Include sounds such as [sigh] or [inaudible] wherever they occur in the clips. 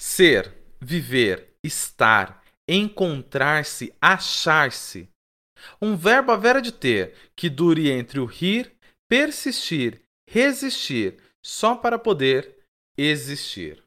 Ser, viver, estar, encontrar-se, achar-se. Um verbo a vera de ter que dure entre o rir, persistir, resistir, só para poder existir.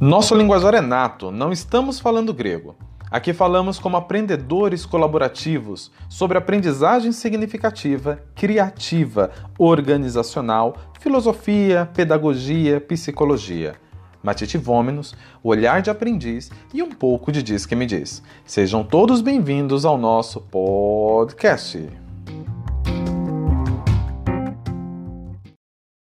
Nosso linguajar é nato, não estamos falando grego. Aqui falamos como aprendedores colaborativos sobre aprendizagem significativa, criativa, organizacional, filosofia, pedagogia, psicologia. Matite Vômenos, olhar de aprendiz e um pouco de Diz que me diz. Sejam todos bem-vindos ao nosso podcast.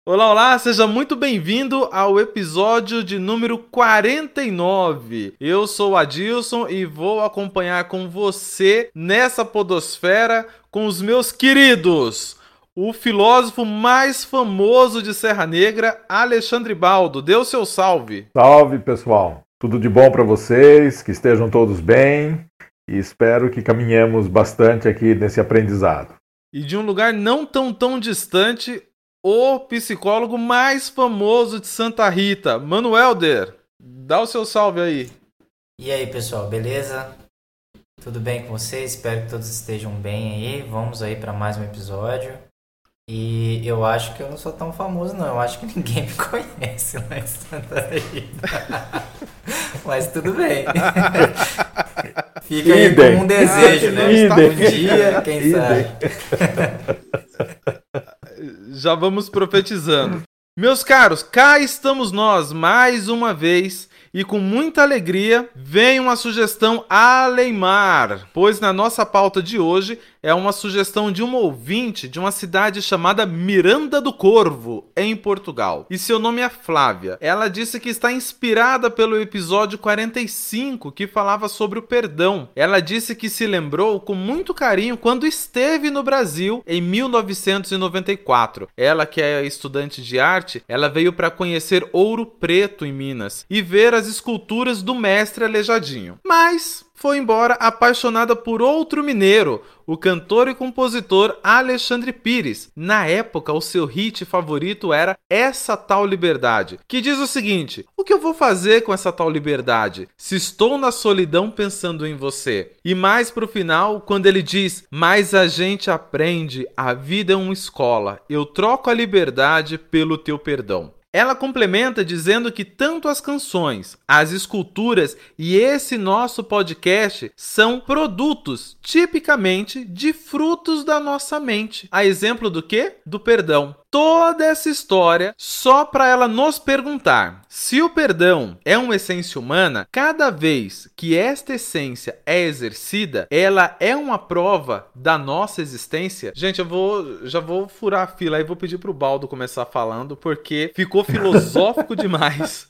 Olá, olá, seja muito bem-vindo ao episódio de número 49. Eu sou o Adilson e vou acompanhar com você nessa podosfera com os meus queridos. O filósofo mais famoso de Serra Negra, Alexandre Baldo. O seu salve. Salve, pessoal. Tudo de bom para vocês, que estejam todos bem e espero que caminhemos bastante aqui nesse aprendizado. E de um lugar não tão tão distante, o psicólogo mais famoso de Santa Rita, Manuelder. Dá o seu salve aí. E aí, pessoal, beleza? Tudo bem com vocês? Espero que todos estejam bem aí. Vamos aí para mais um episódio. E eu acho que eu não sou tão famoso, não. Eu acho que [laughs] ninguém me conhece lá em Santa Rita. [laughs] Mas tudo bem. [laughs] Fica aí como um desejo, né? Um dia, quem sabe. Já vamos profetizando. Meus caros, cá estamos nós mais uma vez e com muita alegria vem uma sugestão Aleimar, pois na nossa pauta de hoje é uma sugestão de uma ouvinte de uma cidade chamada Miranda do Corvo, em Portugal. E seu nome é Flávia. Ela disse que está inspirada pelo episódio 45 que falava sobre o perdão. Ela disse que se lembrou com muito carinho quando esteve no Brasil em 1994. Ela que é estudante de arte, ela veio para conhecer Ouro Preto em Minas e ver as esculturas do mestre Aleijadinho. Mas foi embora apaixonada por outro mineiro, o cantor e compositor Alexandre Pires. Na época, o seu hit favorito era Essa Tal Liberdade, que diz o seguinte: O que eu vou fazer com essa tal liberdade? Se estou na solidão pensando em você. E mais pro final, quando ele diz: Mas a gente aprende, a vida é uma escola, eu troco a liberdade pelo teu perdão. Ela complementa dizendo que tanto as canções, as esculturas e esse nosso podcast são produtos tipicamente de frutos da nossa mente. A exemplo do que? Do perdão toda essa história só para ela nos perguntar: se o perdão é uma essência humana, cada vez que esta essência é exercida, ela é uma prova da nossa existência? Gente, eu vou já vou furar a fila e vou pedir pro Baldo começar falando porque ficou [laughs] filosófico demais.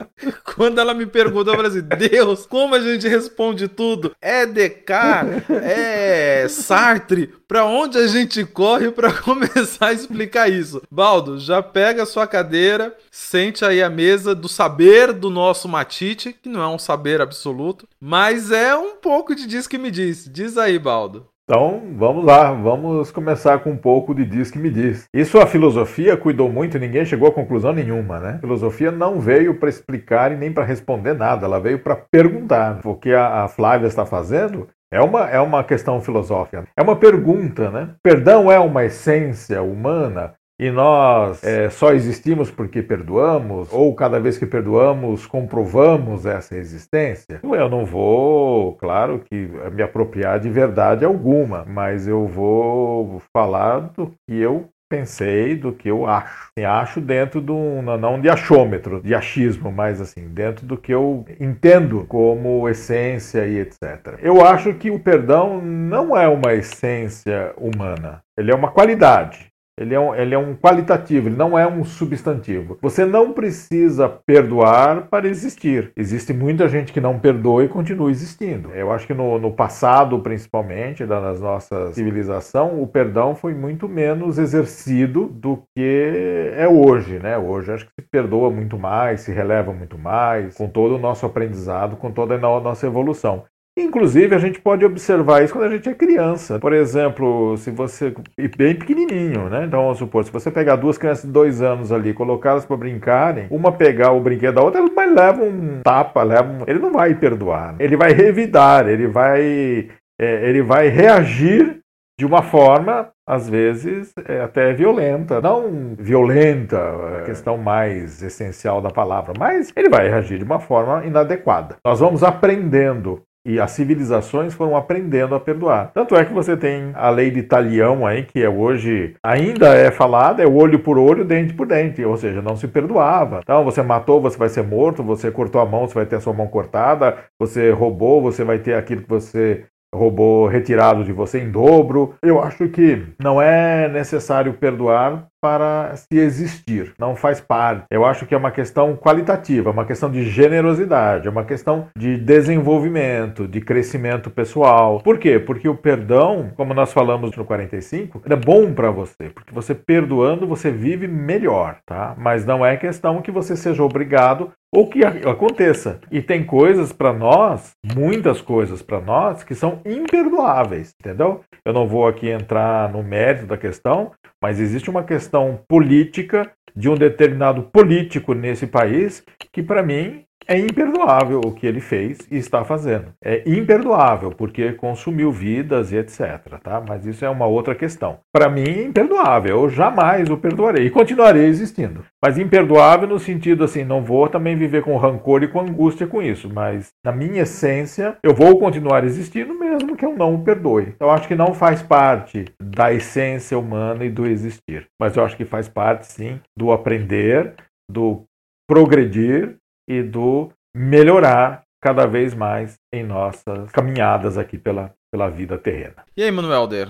Quando ela me perguntou, eu falei assim: "Deus, como a gente responde tudo? É Descartes, é Sartre, para onde a gente corre para [laughs] começar a explicar isso?" Baldo, já pega a sua cadeira, sente aí a mesa do saber do nosso Matite, que não é um saber absoluto, mas é um pouco de diz que me diz. Diz aí, Baldo. Então, vamos lá, vamos começar com um pouco de diz que me diz. Isso a filosofia cuidou muito, ninguém chegou a conclusão nenhuma, né? A filosofia não veio para explicar e nem para responder nada, ela veio para perguntar. O que a Flávia está fazendo é uma, é uma questão filosófica. É uma pergunta, né? Perdão é uma essência humana? e nós é, só existimos porque perdoamos, ou cada vez que perdoamos comprovamos essa existência, eu não vou, claro, que me apropriar de verdade alguma, mas eu vou falar do que eu pensei, do que eu acho. Assim, acho dentro de um, não de achômetro, de achismo, mas assim, dentro do que eu entendo como essência e etc. Eu acho que o perdão não é uma essência humana, ele é uma qualidade. Ele é, um, ele é um qualitativo, ele não é um substantivo. Você não precisa perdoar para existir. Existe muita gente que não perdoa e continua existindo. Eu acho que no, no passado, principalmente, da nossa civilização, o perdão foi muito menos exercido do que é hoje. Né? Hoje acho que se perdoa muito mais, se releva muito mais, com todo o nosso aprendizado, com toda a nossa evolução. Inclusive, a gente pode observar isso quando a gente é criança. Por exemplo, se você. bem pequenininho, né? Então, vamos supor, se você pegar duas crianças de dois anos ali, colocá-las para brincarem, uma pegar o brinquedo da outra, mas leva um tapa, leva um... ele não vai perdoar. Ele vai revidar, ele vai. É, ele vai reagir de uma forma, às vezes, é até violenta. Não violenta, a questão mais essencial da palavra, mas ele vai reagir de uma forma inadequada. Nós vamos aprendendo e as civilizações foram aprendendo a perdoar. Tanto é que você tem a lei de Talião aí, que é hoje ainda é falada, é olho por olho, dente por dente, ou seja, não se perdoava. Então, você matou, você vai ser morto, você cortou a mão, você vai ter a sua mão cortada, você roubou, você vai ter aquilo que você roubou retirado de você em dobro. Eu acho que não é necessário perdoar para se existir, não faz parte. Eu acho que é uma questão qualitativa, uma questão de generosidade, é uma questão de desenvolvimento, de crescimento pessoal. Por quê? Porque o perdão, como nós falamos no 45, é bom para você, porque você perdoando você vive melhor, tá? Mas não é questão que você seja obrigado ou que aconteça. E tem coisas para nós, muitas coisas para nós que são imperdoáveis, entendeu? Eu não vou aqui entrar no mérito da questão, mas existe uma questão política de um determinado político nesse país que, para mim, é imperdoável o que ele fez e está fazendo. É imperdoável porque consumiu vidas e etc. Tá? Mas isso é uma outra questão. Para mim, é imperdoável. Eu jamais o perdoarei e continuarei existindo. Mas imperdoável no sentido assim, não vou também viver com rancor e com angústia com isso. Mas na minha essência, eu vou continuar existindo mesmo que eu não o perdoe. Eu acho que não faz parte da essência humana e do existir. Mas eu acho que faz parte sim do aprender, do progredir e do melhorar cada vez mais em nossas caminhadas aqui pela, pela vida terrena. E aí, Manuelder,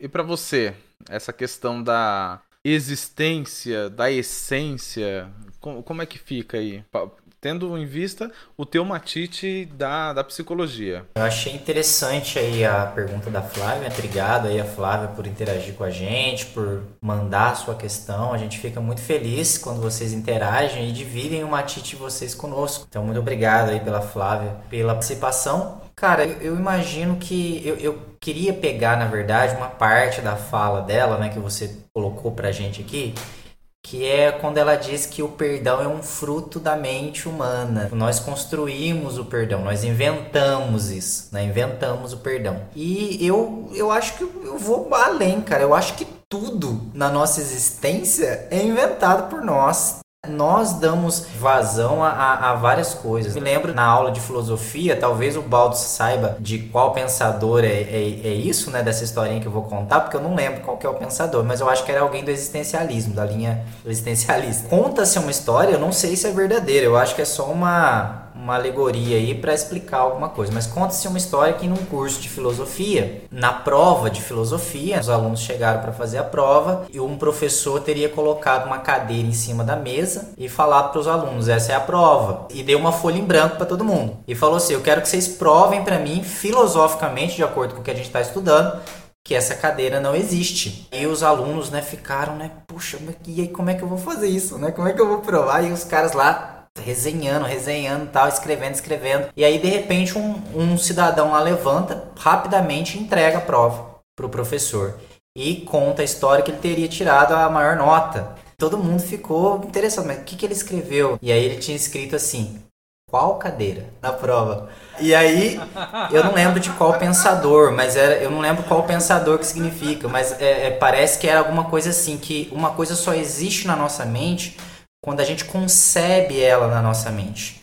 e para você, essa questão da existência, da essência, como, como é que fica aí? Tendo em vista o teu matite da, da psicologia. Eu achei interessante aí a pergunta da Flávia. Obrigado aí a Flávia por interagir com a gente, por mandar a sua questão. A gente fica muito feliz quando vocês interagem e dividem o matite de vocês conosco. Então, muito obrigado aí pela Flávia, pela participação. Cara, eu, eu imagino que eu, eu, queria pegar, na verdade, uma parte da fala dela, né, que você colocou pra gente aqui, que é quando ela diz que o perdão é um fruto da mente humana. Nós construímos o perdão, nós inventamos isso, né? inventamos o perdão. E eu, eu acho que eu vou além, cara. Eu acho que tudo na nossa existência é inventado por nós. Nós damos vazão a, a, a, várias coisas. Me lembro na aula de filosofia, talvez o Baldo saiba de qual pensador é, é, é, isso, né? Dessa historinha que eu vou contar, porque eu não lembro qual que é o pensador, mas eu acho que era alguém do existencialismo, da linha existencialista. Conta-se uma história, eu não sei se é verdadeira, eu acho que é só uma uma alegoria aí para explicar alguma coisa, mas conta-se uma história que num curso de filosofia, na prova de filosofia, os alunos chegaram para fazer a prova e um professor teria colocado uma cadeira em cima da mesa e falado para os alunos: essa é a prova, e deu uma folha em branco para todo mundo e falou assim: eu quero que vocês provem para mim filosoficamente, de acordo com o que a gente está estudando, que essa cadeira não existe. E os alunos, né, ficaram, né, puxa, e aí como é que eu vou fazer isso, né? Como é que eu vou provar? E os caras lá resenhando, resenhando tal, escrevendo, escrevendo. E aí, de repente, um, um cidadão lá levanta, rapidamente entrega a prova pro professor. E conta a história que ele teria tirado a maior nota. Todo mundo ficou interessado, mas o que, que ele escreveu? E aí ele tinha escrito assim, qual cadeira na prova. E aí, eu não lembro de qual pensador, mas era, eu não lembro qual pensador que significa, mas é, é, parece que era alguma coisa assim, que uma coisa só existe na nossa mente quando a gente concebe ela na nossa mente.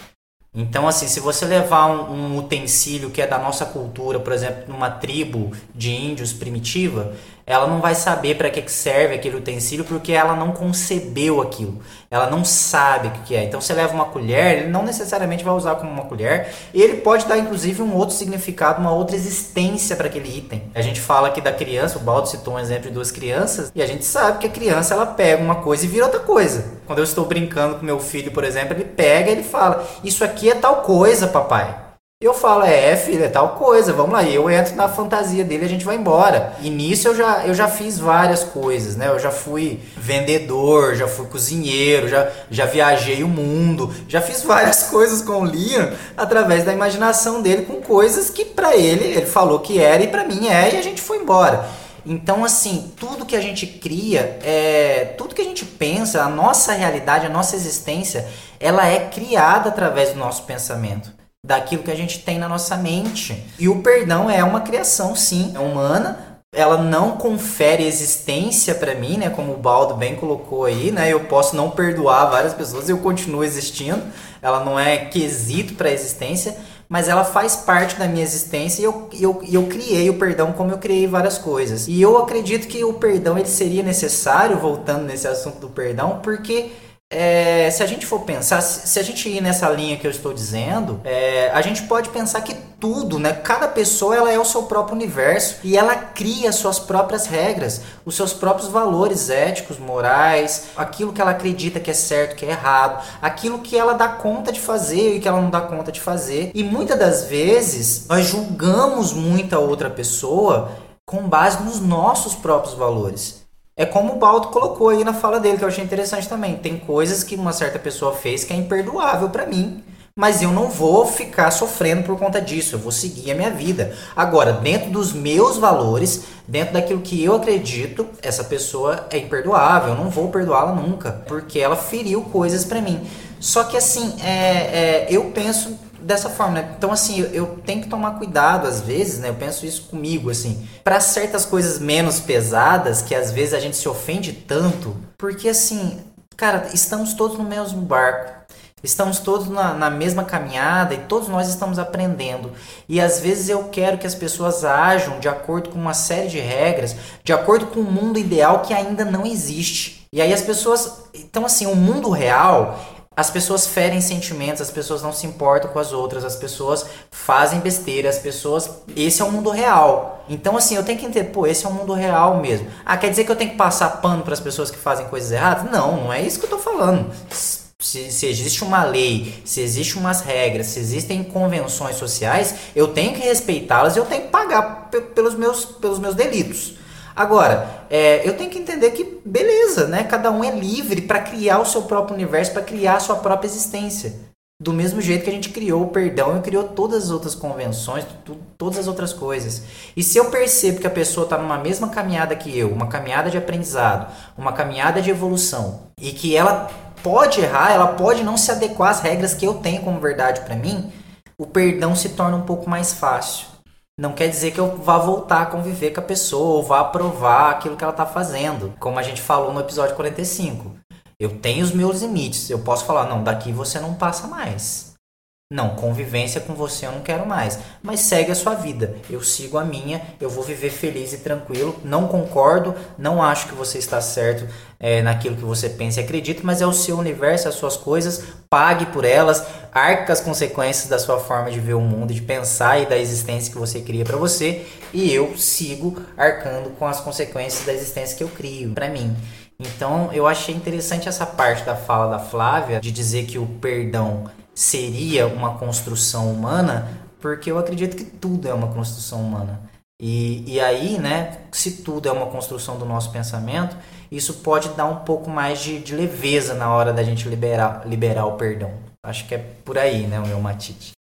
Então, assim, se você levar um, um utensílio que é da nossa cultura, por exemplo, numa tribo de índios primitiva, ela não vai saber para que serve aquele utensílio porque ela não concebeu aquilo. Ela não sabe o que é. Então você leva uma colher, ele não necessariamente vai usar como uma colher. Ele pode dar inclusive um outro significado, uma outra existência para aquele item. A gente fala aqui da criança, o Baldo citou um exemplo de duas crianças, e a gente sabe que a criança ela pega uma coisa e vira outra coisa. Quando eu estou brincando com meu filho, por exemplo, ele pega e ele fala: "Isso aqui é tal coisa, papai". Eu falo, é, filho, é tal coisa, vamos lá. E eu entro na fantasia dele a gente vai embora. E nisso eu já, eu já fiz várias coisas, né? Eu já fui vendedor, já fui cozinheiro, já, já viajei o mundo, já fiz várias [laughs] coisas com o Liam através da imaginação dele, com coisas que para ele, ele falou que era e para mim é, e a gente foi embora. Então, assim, tudo que a gente cria, é, tudo que a gente pensa, a nossa realidade, a nossa existência, ela é criada através do nosso pensamento daquilo que a gente tem na nossa mente. E o perdão é uma criação, sim, é humana. Ela não confere existência para mim, né? Como o Baldo bem colocou aí, né? Eu posso não perdoar várias pessoas, eu continuo existindo. Ela não é quesito para existência, mas ela faz parte da minha existência e eu, eu, eu criei o perdão como eu criei várias coisas. E eu acredito que o perdão ele seria necessário, voltando nesse assunto do perdão, porque é, se a gente for pensar, se a gente ir nessa linha que eu estou dizendo, é, a gente pode pensar que tudo, né? Cada pessoa ela é o seu próprio universo e ela cria suas próprias regras, os seus próprios valores éticos, morais, aquilo que ela acredita que é certo, que é errado, aquilo que ela dá conta de fazer e que ela não dá conta de fazer. E muitas das vezes nós julgamos muita outra pessoa com base nos nossos próprios valores. É como o Baldo colocou aí na fala dele, que eu achei interessante também. Tem coisas que uma certa pessoa fez que é imperdoável para mim, mas eu não vou ficar sofrendo por conta disso. Eu vou seguir a minha vida. Agora, dentro dos meus valores, dentro daquilo que eu acredito, essa pessoa é imperdoável. Eu não vou perdoá-la nunca, porque ela feriu coisas para mim. Só que assim, é, é, eu penso dessa forma, né? Então, assim, eu, eu, tenho que tomar cuidado às vezes, né? Eu penso isso comigo, assim, para certas coisas menos pesadas, que às vezes a gente se ofende tanto, porque assim, cara, estamos todos no mesmo barco. Estamos todos na, na, mesma caminhada e todos nós estamos aprendendo. E às vezes eu quero que as pessoas ajam de acordo com uma série de regras, de acordo com um mundo ideal que ainda não existe. E aí as pessoas. Então, assim, o mundo real as pessoas ferem sentimentos, as pessoas não se importam com as outras, as pessoas fazem besteira, as pessoas. Esse é o mundo real. Então, assim, eu tenho que entender, pô, esse é o mundo real mesmo. Ah, quer dizer que eu tenho que passar pano para as pessoas que fazem coisas erradas? Não, não é isso que eu tô falando. Se, se, existe uma lei, se existe umas regras, se existem convenções sociais, eu tenho que respeitá-las e eu tenho que pagar pelos meus, pelos meus delitos. Agora, é, eu tenho que entender que, beleza, né? Cada um é livre para criar o seu próprio universo, para criar a sua própria existência. Do mesmo jeito que a gente criou o perdão e criou todas as outras convenções, todas as outras coisas. E se eu percebo que a pessoa está numa mesma caminhada que eu, uma caminhada de aprendizado, uma caminhada de evolução, e que ela pode errar, ela pode não se adequar às regras que eu tenho como verdade para mim, o perdão se torna um pouco mais fácil não quer dizer que eu vá voltar a conviver com a pessoa ou vá aprovar aquilo que ela está fazendo. Como a gente falou no episódio 45. Eu tenho os meus limites. Eu posso falar, não, daqui você não passa mais. Não, convivência com você eu não quero mais. Mas segue a sua vida. Eu sigo a minha, eu vou viver feliz e tranquilo. Não concordo, não acho que você está certo é, naquilo que você pensa e acredita, mas é o seu universo, as suas coisas. Pague por elas, arque as consequências da sua forma de ver o mundo, de pensar e da existência que você cria para você. E eu sigo arcando com as consequências da existência que eu crio para mim. Então eu achei interessante essa parte da fala da Flávia de dizer que o perdão seria uma construção humana, porque eu acredito que tudo é uma construção humana. E, e aí, né, se tudo é uma construção do nosso pensamento, isso pode dar um pouco mais de, de leveza na hora da gente liberar, liberar o perdão. Acho que é por aí, né, o meu matite.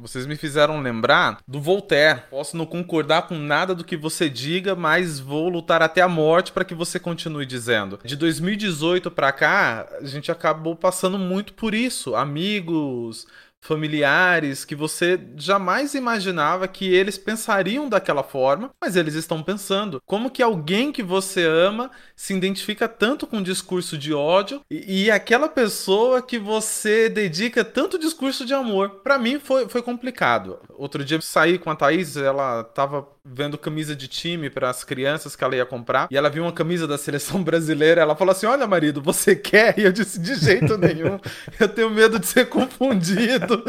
Vocês me fizeram lembrar do Voltaire. Posso não concordar com nada do que você diga, mas vou lutar até a morte para que você continue dizendo. De 2018 para cá, a gente acabou passando muito por isso. Amigos, familiares que você jamais imaginava que eles pensariam daquela forma, mas eles estão pensando. Como que alguém que você ama se identifica tanto com um discurso de ódio e, e aquela pessoa que você dedica tanto discurso de amor? Para mim foi, foi complicado. Outro dia eu saí com a Thaís, ela tava vendo camisa de time para as crianças que ela ia comprar e ela viu uma camisa da seleção [laughs] brasileira. Ela falou assim: Olha, marido, você quer? E eu disse: De jeito nenhum, eu tenho medo de ser confundido.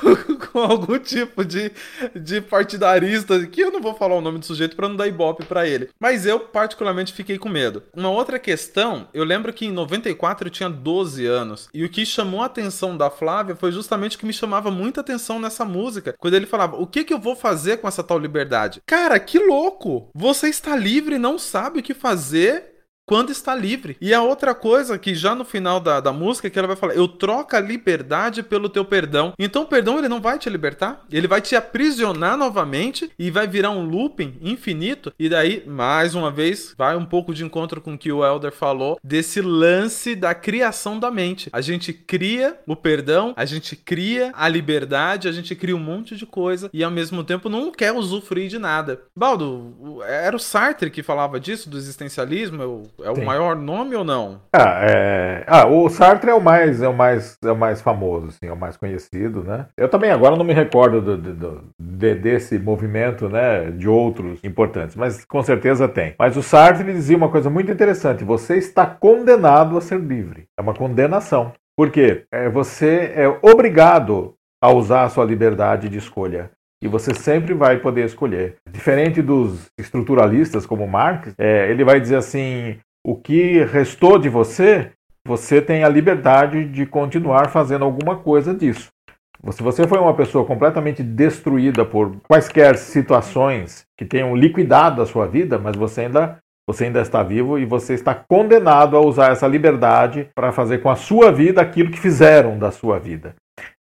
com, [laughs] com, algum tipo de, de partidarista, que eu não vou falar o nome do sujeito para não dar ibope para ele. Mas eu, particularmente, fiquei com medo. Uma outra questão, eu lembro que em 94 eu tinha 12 anos, e o que chamou a atenção da Flávia foi justamente o que me chamava muita atenção nessa música, quando ele falava: O que, que eu vou fazer com essa tal liberdade? Cara, que louco! Você está livre e não sabe o que fazer quando está livre. E a outra coisa que já no final da, da música que ela vai falar, eu troco a liberdade pelo teu perdão. Então o perdão ele não vai te libertar, ele vai te aprisionar novamente e vai virar um looping infinito. E daí, mais uma vez, vai um pouco de encontro com o que o Elder falou desse lance da criação da mente. A gente cria o perdão, a gente cria a liberdade, a gente cria um monte de coisa e ao mesmo tempo não quer usufruir de nada. Baldo, era o Sartre que falava disso, do existencialismo, eu é o maior nome ou não? Ah, é... ah, o Sartre é o mais é o mais é o mais famoso, assim, é o mais conhecido, né? Eu também agora não me recordo do, do, de, desse movimento, né, de outros importantes, mas com certeza tem. Mas o Sartre dizia uma coisa muito interessante: você está condenado a ser livre. É uma condenação. Por quê? É, você é obrigado a usar a sua liberdade de escolha e você sempre vai poder escolher. Diferente dos estruturalistas como Marx, é, ele vai dizer assim: o que restou de você, você tem a liberdade de continuar fazendo alguma coisa disso. Se você foi uma pessoa completamente destruída por quaisquer situações que tenham liquidado a sua vida, mas você ainda, você ainda está vivo e você está condenado a usar essa liberdade para fazer com a sua vida aquilo que fizeram da sua vida.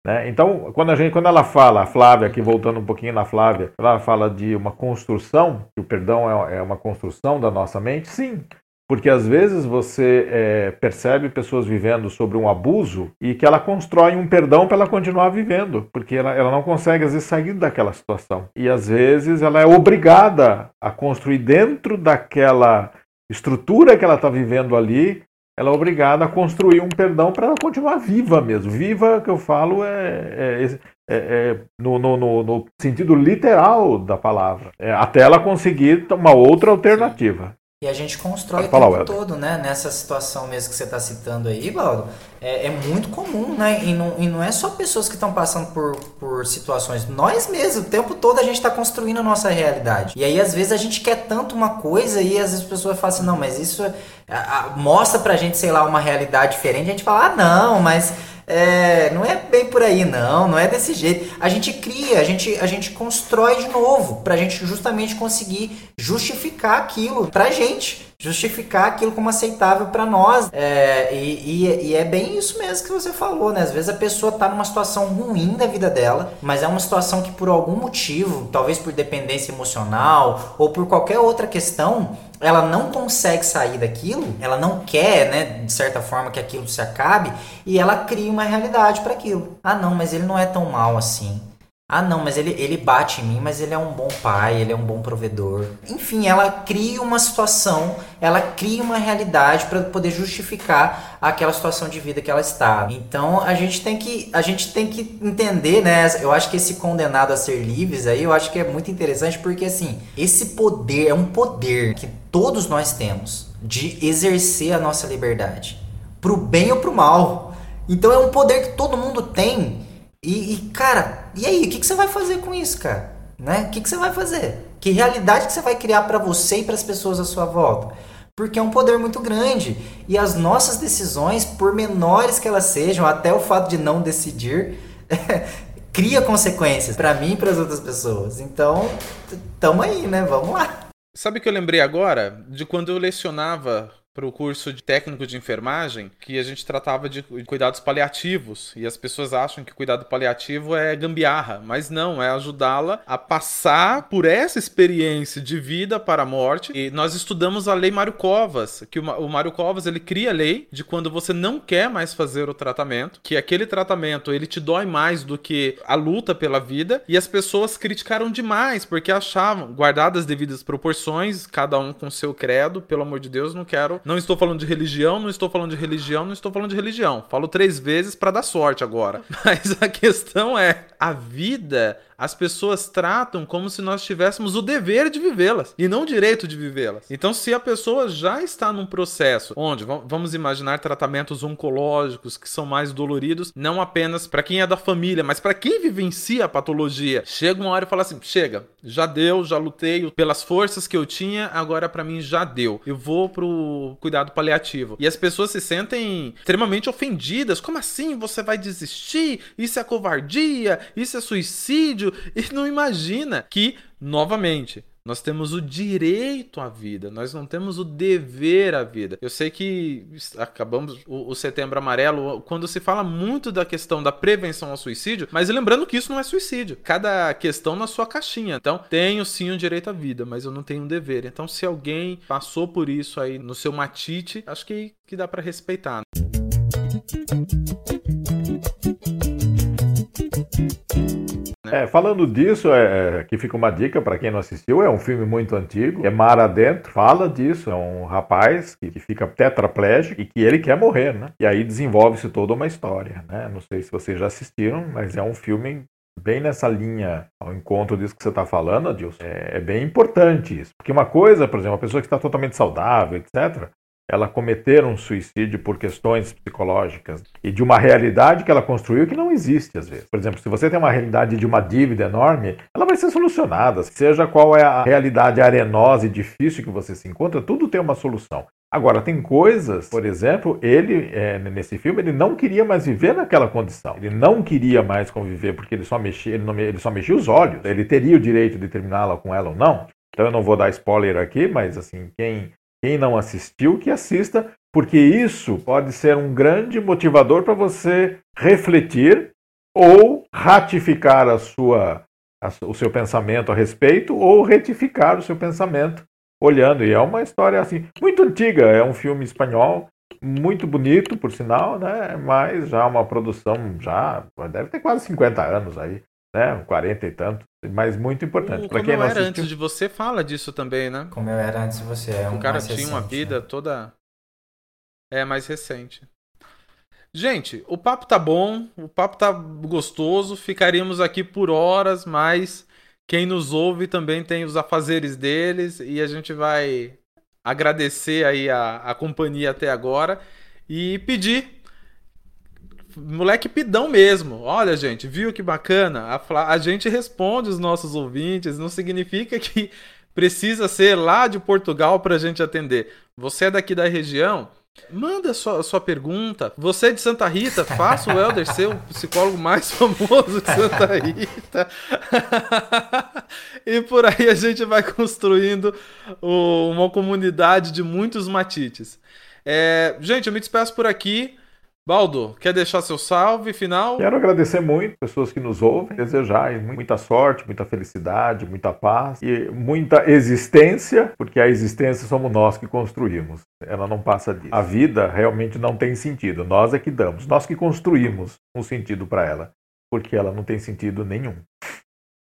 Né? Então, quando, a gente, quando ela fala, a Flávia, aqui voltando um pouquinho na Flávia, ela fala de uma construção, que o perdão é, é uma construção da nossa mente, sim, porque às vezes você é, percebe pessoas vivendo sobre um abuso e que ela constrói um perdão para ela continuar vivendo, porque ela, ela não consegue às vezes sair daquela situação. E às vezes ela é obrigada a construir dentro daquela estrutura que ela está vivendo ali, ela é obrigada a construir um perdão para ela continuar viva mesmo. Viva, que eu falo, é, é, é, é no, no, no, sentido literal da palavra. É, até ela conseguir uma outra alternativa. E a gente constrói o tempo todo, né? Nessa situação mesmo que você está citando aí, Baldo, é, é, muito comum, né? E não, e não é só pessoas que estão passando por, por situações. Nós mesmos, o tempo todo a gente está construindo a nossa realidade. E aí, às vezes, a gente quer tanto uma coisa e às vezes as pessoas falam assim, não, mas isso é, a, a, mostra pra gente, sei lá, uma realidade diferente. A gente fala, ah, não, mas é, não é bem por aí, não, não é desse jeito. A gente cria, a gente, a gente constrói de novo, pra gente justamente conseguir justificar aquilo pra gente. Justificar aquilo como aceitável para nós. É, e, e, e, é bem isso mesmo que você falou, né? Às vezes a pessoa tá numa situação ruim da vida dela, mas é uma situação que por algum motivo, talvez por dependência emocional ou por qualquer outra questão, ela não consegue sair daquilo, ela não quer, né, de certa forma que aquilo se acabe, e ela cria uma realidade para aquilo. Ah, não, mas ele não é tão mal assim. Ah, não, mas ele, ele bate em mim, mas ele é um bom pai, ele é um bom provedor. Enfim, ela cria uma situação, ela cria uma realidade para poder justificar aquela situação de vida que ela está. Então, a gente tem que a gente tem que entender, né? Eu acho que esse condenado a ser livres aí, eu acho que é muito interessante porque assim, esse poder é um poder que todos nós temos de exercer a nossa liberdade, pro bem ou pro mal. Então é um poder que todo mundo tem e, e cara, e aí, o que, que você vai fazer com isso, cara? Né? O que, que você vai fazer? Que realidade que você vai criar para você e para as pessoas à sua volta? Porque é um poder muito grande. E as nossas decisões, por menores que elas sejam, até o fato de não decidir, [laughs] cria consequências para mim e para as outras pessoas. Então, tamo aí, né? Vamos lá. Sabe que eu lembrei agora? De quando eu lecionava para o curso de técnico de enfermagem que a gente tratava de cuidados paliativos e as pessoas acham que cuidado paliativo é gambiarra, mas não, é ajudá-la a passar por essa experiência de vida para a morte. E nós estudamos a lei Mário Covas, que o Mário Covas ele cria a lei de quando você não quer mais fazer o tratamento, que aquele tratamento ele te dói mais do que a luta pela vida e as pessoas criticaram demais porque achavam guardadas as devidas proporções, cada um com seu credo, pelo amor de Deus, não quero não estou falando de religião, não estou falando de religião, não estou falando de religião. Falo três vezes para dar sorte agora. [laughs] Mas a questão é: a vida as pessoas tratam como se nós tivéssemos o dever de vivê-las e não o direito de vivê-las. Então, se a pessoa já está num processo onde, vamos imaginar tratamentos oncológicos que são mais doloridos, não apenas para quem é da família, mas para quem vivencia a patologia, chega uma hora e fala assim: chega, já deu, já lutei pelas forças que eu tinha, agora para mim já deu. Eu vou pro cuidado paliativo. E as pessoas se sentem extremamente ofendidas. Como assim você vai desistir? Isso é covardia, isso é suicídio. E não imagina que, novamente, nós temos o direito à vida, nós não temos o dever à vida. Eu sei que acabamos o, o, setembro amarelo quando se fala muito da questão da prevenção ao suicídio, mas lembrando que isso não é suicídio. Cada questão na sua caixinha. Então, tenho sim o direito à vida, mas eu não tenho um dever. Então, se alguém passou por isso aí no seu matite, acho que, que dá para respeitar. Né? É, falando disso, é, aqui fica uma dica para quem não assistiu, é um filme muito antigo, é Mar Adentro, fala disso, é um rapaz que, que fica tetraplégico e que ele quer morrer, né? E aí desenvolve-se toda uma história, né? Não sei se vocês já assistiram, mas é um filme bem nessa linha ao encontro disso que você está falando, Adilson. É, é, bem importante isso. Porque uma coisa, por exemplo, uma pessoa que está totalmente saudável, etc., ela cometer um suicídio por questões psicológicas e de uma realidade que ela construiu que não existe às vezes. Por exemplo, se você tem uma realidade de uma dívida enorme, ela vai ser solucionada. Seja qual é a realidade arenosa e difícil que você se encontra, tudo tem uma solução. Agora, tem coisas, por exemplo, ele, é, nesse filme, ele não queria mais viver naquela condição. Ele não queria mais conviver porque ele só mexia, ele, não, ele só mexia os olhos. Ele teria o direito de terminá-la com ela ou não. Então eu não vou dar spoiler aqui, mas assim, quem quem não assistiu, que assista, porque isso pode ser um grande motivador para você refletir ou ratificar a sua, a, o seu pensamento a respeito ou retificar o seu pensamento olhando. E é uma história assim muito antiga, é um filme espanhol muito bonito, por sinal, né? Mas já uma produção já deve ter quase 50 anos aí né? 40 e tanto, mas muito importante. Para quem eu não era assistiu... antes de você, fala disso também, né? Como eu era antes de você. É um o cara tinha recente, uma vida né? toda. É mais recente. Gente, o papo tá bom, o papo tá gostoso, ficaríamos aqui por horas, mas quem nos ouve também tem os afazeres deles e a gente vai agradecer aí a, a companhia até agora e pedir moleque pidão mesmo. Olha, gente, viu que bacana? A, a gente responde os nossos ouvintes, não significa [laughs] que precisa ser lá de Portugal para a gente atender. Você é daqui da região? Manda sua, sua pergunta. Você é de Santa Rita, faça o Helder ser o psicólogo mais [laughs] famoso de Santa Rita. [laughs] e por aí a gente vai construindo o, uma comunidade de muitos matites. É, gente, eu me despeço por aqui. Baldo, quer deixar seu salve final? Quero agradecer muito pessoas que nos ouvem, desejar muita sorte, muita felicidade, muita paz e muita existência, porque a existência somos nós que construímos. Ela não passa disso. A vida realmente não tem sentido. Nós é que damos, nós que construímos um sentido para ela, porque ela não tem sentido nenhum.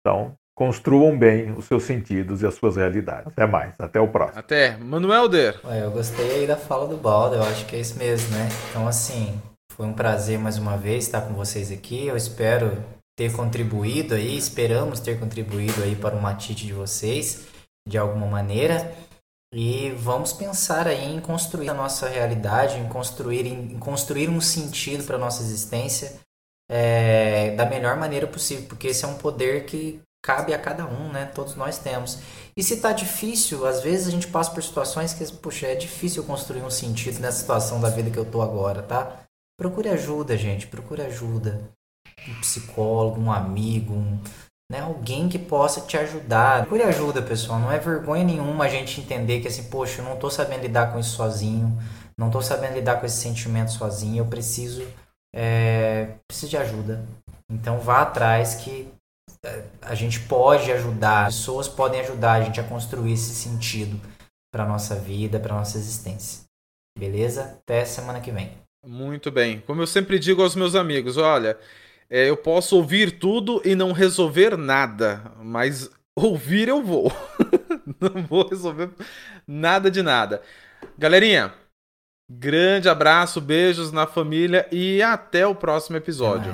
Então, construam bem os seus sentidos e as suas realidades. Até mais, até o próximo. Até. Manuel Der. Eu gostei aí da fala do Baldo, eu acho que é isso mesmo, né? Então, assim, foi um prazer mais uma vez estar com vocês aqui. Eu espero ter contribuído aí, esperamos ter contribuído aí para o matite de vocês de alguma maneira. E vamos pensar aí em construir a nossa realidade, em construir, em construir um sentido para a nossa existência é, da melhor maneira possível, porque esse é um poder que cabe a cada um, né? Todos nós temos. E se tá difícil, às vezes a gente passa por situações que, puxa, é difícil construir um sentido nessa situação da vida que eu tô agora, tá? Procure ajuda, gente, procure ajuda. Um psicólogo, um amigo, um, né, alguém que possa te ajudar. Procure ajuda, pessoal. Não é vergonha nenhuma a gente entender que assim, poxa, eu não tô sabendo lidar com isso sozinho, não tô sabendo lidar com esse sentimento sozinho, eu preciso, é, preciso de ajuda. Então vá atrás que é, a gente pode ajudar, pessoas podem ajudar a gente a construir esse sentido para nossa vida, para nossa existência. Beleza? Até semana que vem. Muito bem. Como eu sempre digo aos meus amigos, olha, é, eu posso ouvir tudo e não resolver nada, mas ouvir eu vou. [laughs] não vou resolver nada de nada. Galerinha, grande abraço, beijos na família e até o próximo episódio.